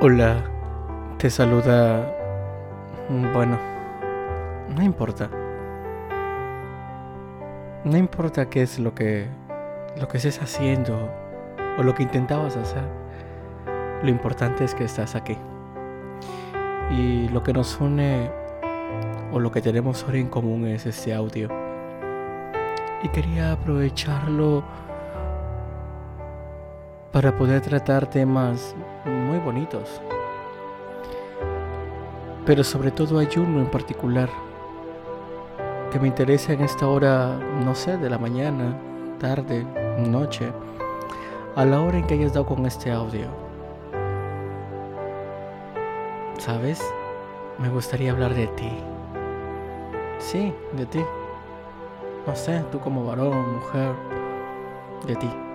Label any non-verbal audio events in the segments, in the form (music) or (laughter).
Hola, te saluda... Bueno, no importa. No importa qué es lo que lo que estés haciendo o lo que intentabas hacer. Lo importante es que estás aquí. Y lo que nos une o lo que tenemos hoy en común es este audio. Y quería aprovecharlo para poder tratar temas muy bonitos. Pero sobre todo hay uno en particular que me interesa en esta hora, no sé, de la mañana, tarde, noche, a la hora en que hayas dado con este audio. ¿Sabes? Me gustaría hablar de ti. Sí, de ti. No sé, tú como varón, mujer, de ti.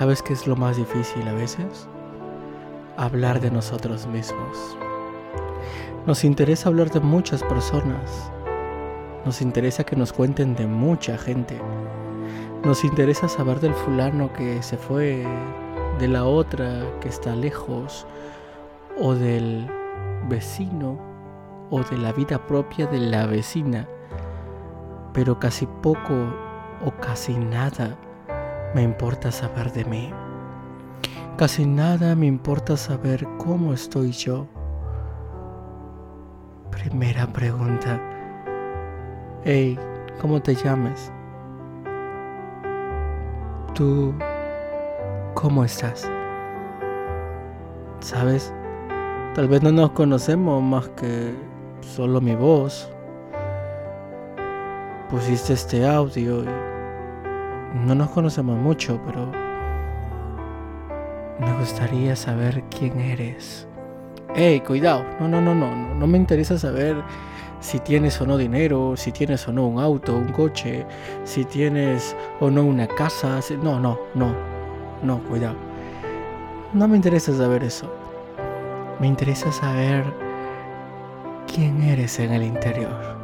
¿Sabes qué es lo más difícil a veces? Hablar de nosotros mismos. Nos interesa hablar de muchas personas. Nos interesa que nos cuenten de mucha gente. Nos interesa saber del fulano que se fue, de la otra que está lejos, o del vecino, o de la vida propia de la vecina. Pero casi poco o casi nada me importa saber de mí. Casi nada me importa saber cómo estoy yo. Primera pregunta. Hey, ¿cómo te llamas? ¿Tú cómo estás? ¿Sabes? Tal vez no nos conocemos más que solo mi voz. Pusiste este audio y no nos conocemos mucho, pero me gustaría saber quién eres. Hey, cuidado, no, no, no, no, no me interesa saber si tienes o no dinero, si tienes o no un auto, un coche, si tienes o no una casa. No, no, no, no, cuidado. No me interesa saber eso. Me interesa saber quién eres en el interior.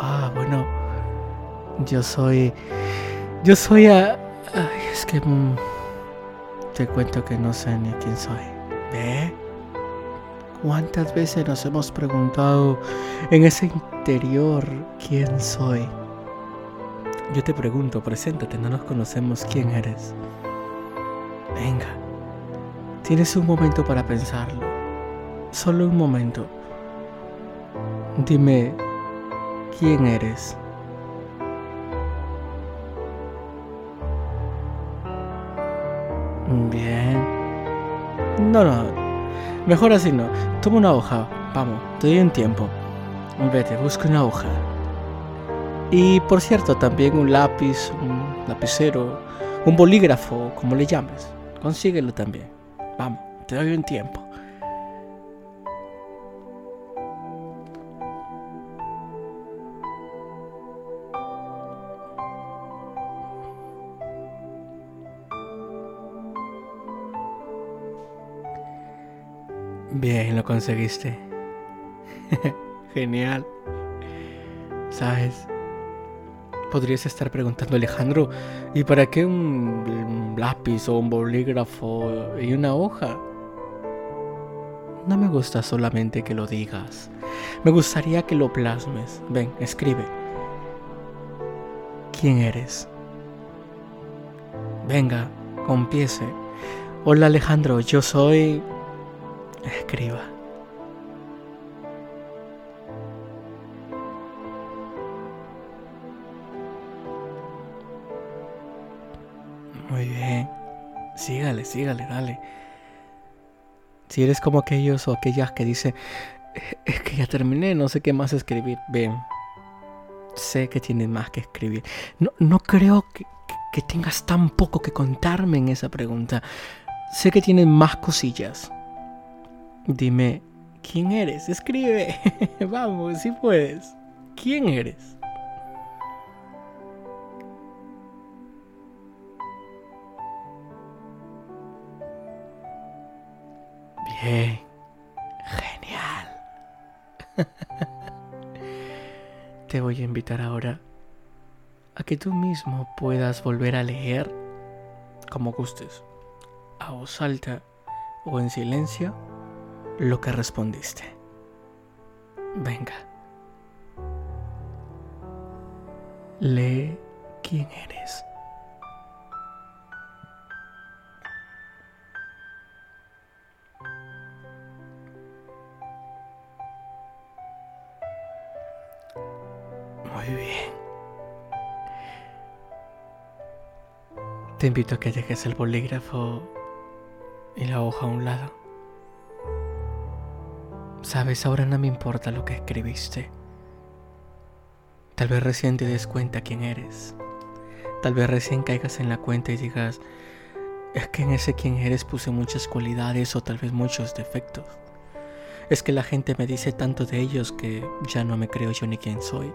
Ah, bueno, yo soy... Yo soy a... Ay, es que... Mm, te cuento que no sé ni quién soy. ¿Ve? ¿Cuántas veces nos hemos preguntado en ese interior quién soy? Yo te pregunto, preséntate, no nos conocemos quién eres. Venga, tienes un momento para pensarlo. Solo un momento. Dime, ¿quién eres? Bien. No, no, Mejor así no. Toma una hoja. Vamos, te doy un tiempo. Vete, busca una hoja. Y por cierto, también un lápiz, un lapicero, un bolígrafo, como le llames. Consíguelo también. Vamos, te doy un tiempo. Bien, lo conseguiste. (laughs) Genial. ¿Sabes? Podrías estar preguntando, Alejandro, ¿y para qué un lápiz o un bolígrafo y una hoja? No me gusta solamente que lo digas. Me gustaría que lo plasmes. Ven, escribe. ¿Quién eres? Venga, empiece. Hola Alejandro, yo soy escriba. Muy bien. Sígale, sígale, dale. Si eres como aquellos o aquellas que dicen, es que ya terminé, no sé qué más escribir. Ven, sé que tienes más que escribir. No, no creo que, que tengas tan poco que contarme en esa pregunta. Sé que tienes más cosillas. Dime, ¿quién eres? Escribe. (laughs) Vamos, si puedes. ¿Quién eres? Bien. Genial. (laughs) Te voy a invitar ahora a que tú mismo puedas volver a leer como gustes, a voz alta o en silencio lo que respondiste. Venga. Lee quién eres. Muy bien. Te invito a que dejes el bolígrafo y la hoja a un lado. Sabes, ahora no me importa lo que escribiste. Tal vez recién te des cuenta quién eres. Tal vez recién caigas en la cuenta y digas, es que en ese quién eres puse muchas cualidades o tal vez muchos defectos. Es que la gente me dice tanto de ellos que ya no me creo yo ni quién soy.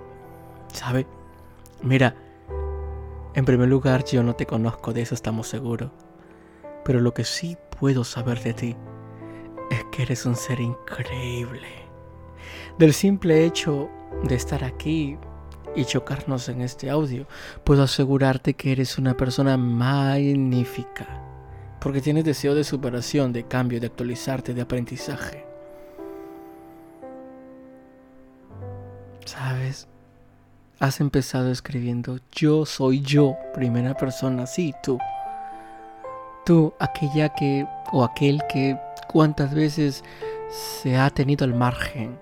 ¿Sabe? Mira, en primer lugar yo no te conozco, de eso estamos seguros. Pero lo que sí puedo saber de ti que eres un ser increíble. Del simple hecho de estar aquí y chocarnos en este audio, puedo asegurarte que eres una persona magnífica. Porque tienes deseo de superación, de cambio, de actualizarte, de aprendizaje. ¿Sabes? Has empezado escribiendo yo soy yo, primera persona, sí, tú. Tú, aquella que o aquel que cuántas veces se ha tenido al margen.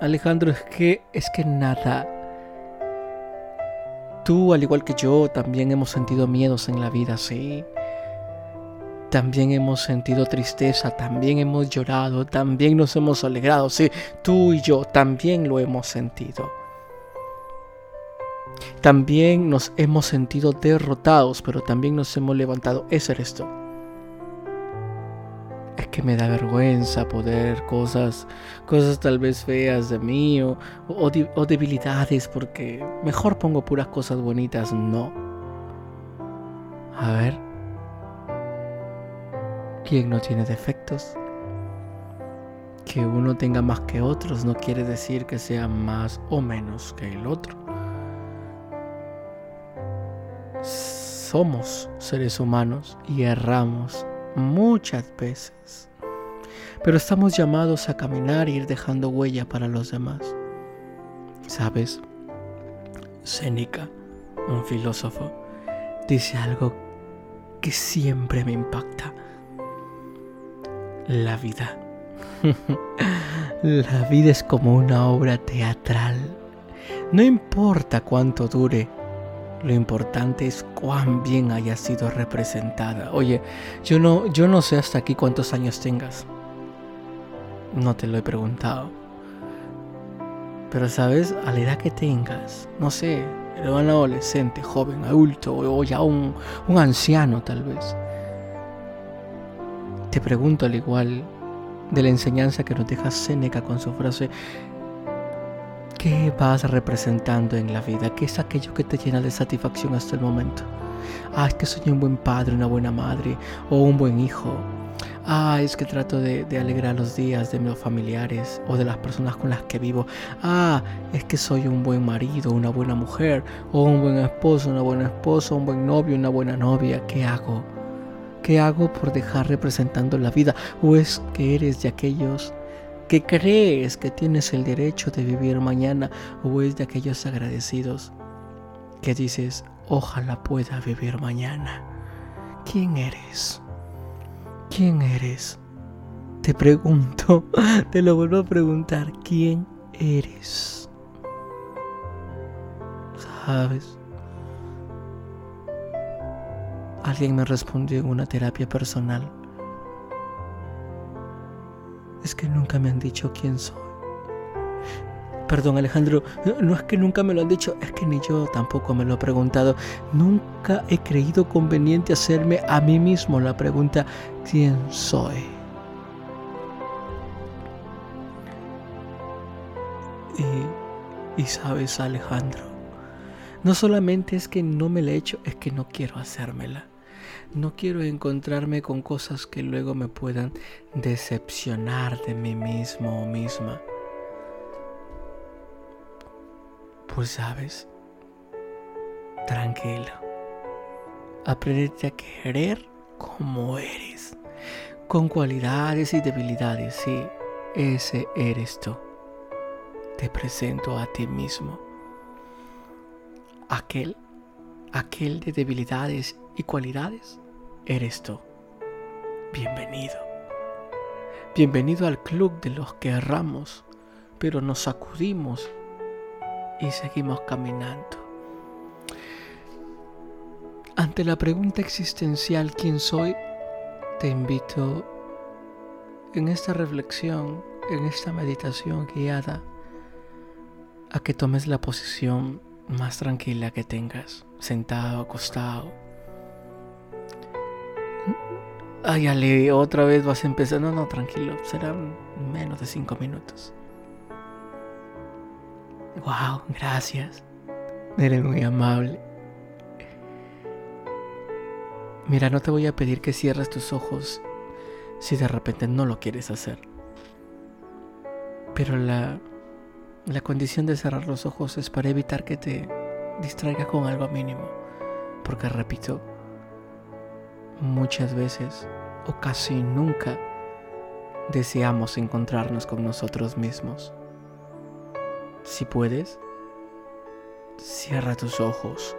Alejandro, es que es que nada. Tú, al igual que yo, también hemos sentido miedos en la vida, sí. También hemos sentido tristeza, también hemos llorado, también nos hemos alegrado, sí. Tú y yo también lo hemos sentido. También nos hemos sentido derrotados, pero también nos hemos levantado. Ese eres tú. Es que me da vergüenza poder cosas, cosas tal vez feas de mí o, o debilidades, porque mejor pongo puras cosas bonitas. No. A ver. ¿Quién no tiene defectos? Que uno tenga más que otros no quiere decir que sea más o menos que el otro. somos seres humanos y erramos muchas veces. Pero estamos llamados a caminar e ir dejando huella para los demás. ¿Sabes? Séneca, un filósofo, dice algo que siempre me impacta. La vida. (laughs) La vida es como una obra teatral. No importa cuánto dure, lo importante es cuán bien haya sido representada. Oye, yo no, yo no sé hasta aquí cuántos años tengas. No te lo he preguntado. Pero sabes, a la edad que tengas, no sé, era un adolescente, joven, adulto o ya un, un anciano tal vez. Te pregunto al igual de la enseñanza que nos deja Séneca con su frase, ¿Qué vas representando en la vida? ¿Qué es aquello que te llena de satisfacción hasta el momento? Ah, es que soy un buen padre, una buena madre o un buen hijo. Ah, es que trato de, alegrar los días de mis familiares o de las personas con las que vivo. Ah, es que soy un buen marido, una buena mujer o un buen esposo, una buena esposa, un buen novio, una buena novia. ¿Qué hago? ¿Qué hago por dejar representando la vida? ¿O es que eres de aquellos que crees que tienes el derecho de vivir mañana o es de aquellos agradecidos que dices, ojalá pueda vivir mañana. ¿Quién eres? ¿Quién eres? Te pregunto, (laughs) te lo vuelvo a preguntar, ¿quién eres? ¿Sabes? Alguien me respondió en una terapia personal es que nunca me han dicho quién soy. Perdón Alejandro, no es que nunca me lo han dicho, es que ni yo tampoco me lo he preguntado. Nunca he creído conveniente hacerme a mí mismo la pregunta, ¿quién soy? Y, y sabes Alejandro, no solamente es que no me la he hecho, es que no quiero hacérmela. No quiero encontrarme con cosas que luego me puedan decepcionar de mí mismo o misma. Pues sabes, tranquilo. Aprendete a querer como eres. con cualidades y debilidades, sí, ese eres tú. Te presento a ti mismo. Aquel, aquel de debilidades y cualidades, eres tú. Bienvenido. Bienvenido al club de los que erramos, pero nos sacudimos y seguimos caminando. Ante la pregunta existencial ¿quién soy? te invito en esta reflexión, en esta meditación guiada, a que tomes la posición más tranquila que tengas, sentado, acostado. Ay, Ale, otra vez vas a empezar. No, no, tranquilo, serán menos de cinco minutos. Wow, gracias. Eres muy amable. Mira, no te voy a pedir que cierres tus ojos si de repente no lo quieres hacer. Pero la, la condición de cerrar los ojos es para evitar que te distraigas con algo mínimo. Porque repito, muchas veces o casi nunca deseamos encontrarnos con nosotros mismos. Si puedes, cierra tus ojos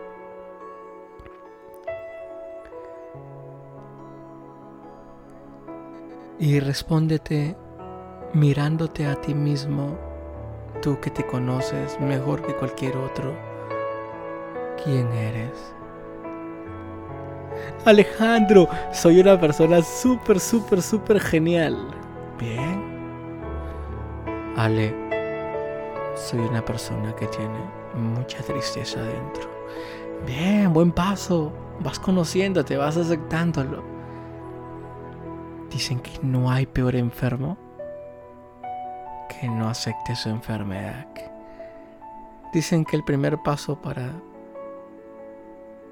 y respóndete mirándote a ti mismo, tú que te conoces mejor que cualquier otro, ¿quién eres? Alejandro, soy una persona súper, súper, súper genial. Bien. Ale, soy una persona que tiene mucha tristeza dentro. Bien, buen paso. Vas conociéndote, vas aceptándolo. Dicen que no hay peor enfermo que no acepte su enfermedad. Dicen que el primer paso para,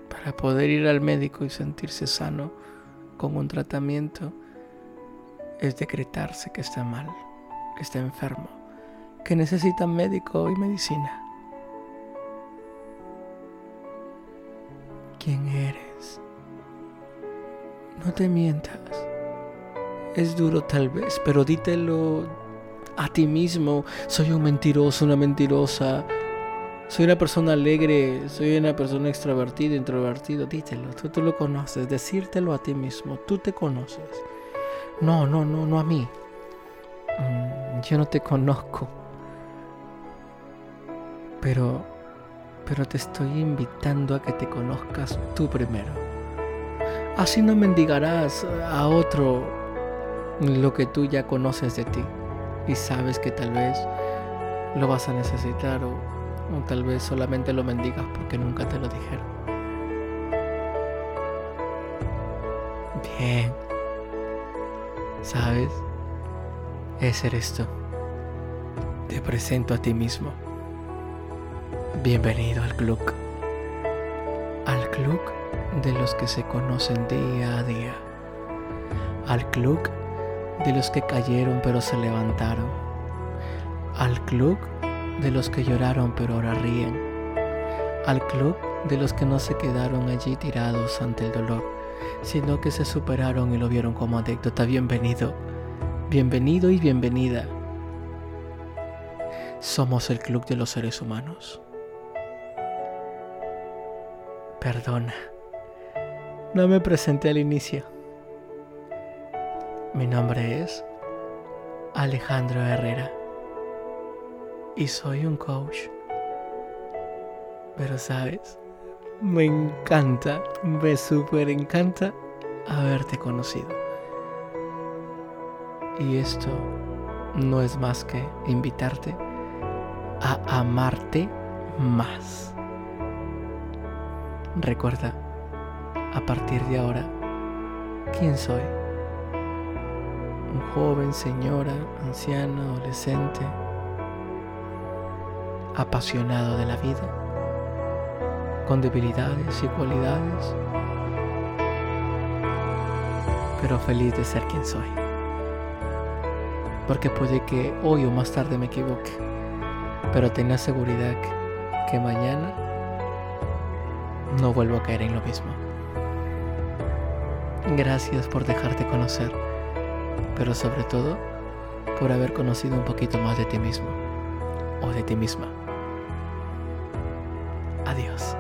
para poder ir al médico y sentirse sano con un tratamiento es decretarse que está mal, que está enfermo, que necesita médico y medicina. ¿Quién eres? No te mientas. Es duro tal vez, pero dítelo a ti mismo. Soy un mentiroso, una mentirosa. Soy una persona alegre, soy una persona extrovertida, introvertido. Dítelo, tú, tú lo conoces. Decírtelo a ti mismo, tú te conoces. No, no, no, no a mí. Mm, yo no te conozco. Pero, pero te estoy invitando a que te conozcas tú primero. Así no mendigarás a otro lo que tú ya conoces de ti y sabes que tal vez lo vas a necesitar o, tal vez solamente lo mendigas porque nunca te lo dijeron. Bien. ¿Sabes? Ese eres tú. Te presento a ti mismo. Bienvenido al club. Al club de los que se conocen día a día. Al club de los que cayeron pero se levantaron, al club de los que lloraron pero ahora ríen, al club de los que no se quedaron allí tirados ante el dolor, sino que se superaron y lo vieron como anécdota. Bienvenido, bienvenido y bienvenida. Somos el club de los seres humanos. Perdona, no me presenté al inicio. Mi nombre es Alejandro Herrera y soy un coach. Pero sabes, me encanta, me super encanta haberte conocido. Y esto no es más que invitarte a amarte más. Recuerda, a partir de ahora, quién soy un joven, señora, anciano, adolescente, apasionado de la vida, con debilidades y cualidades, pero feliz de ser quien soy. Porque puede que hoy o más tarde me equivoque, pero tenga seguridad que, que mañana no vuelvo a caer en lo mismo. Gracias por dejarte conocer pero sobre todo por haber conocido un poquito más de ti mismo o de ti misma. Adiós.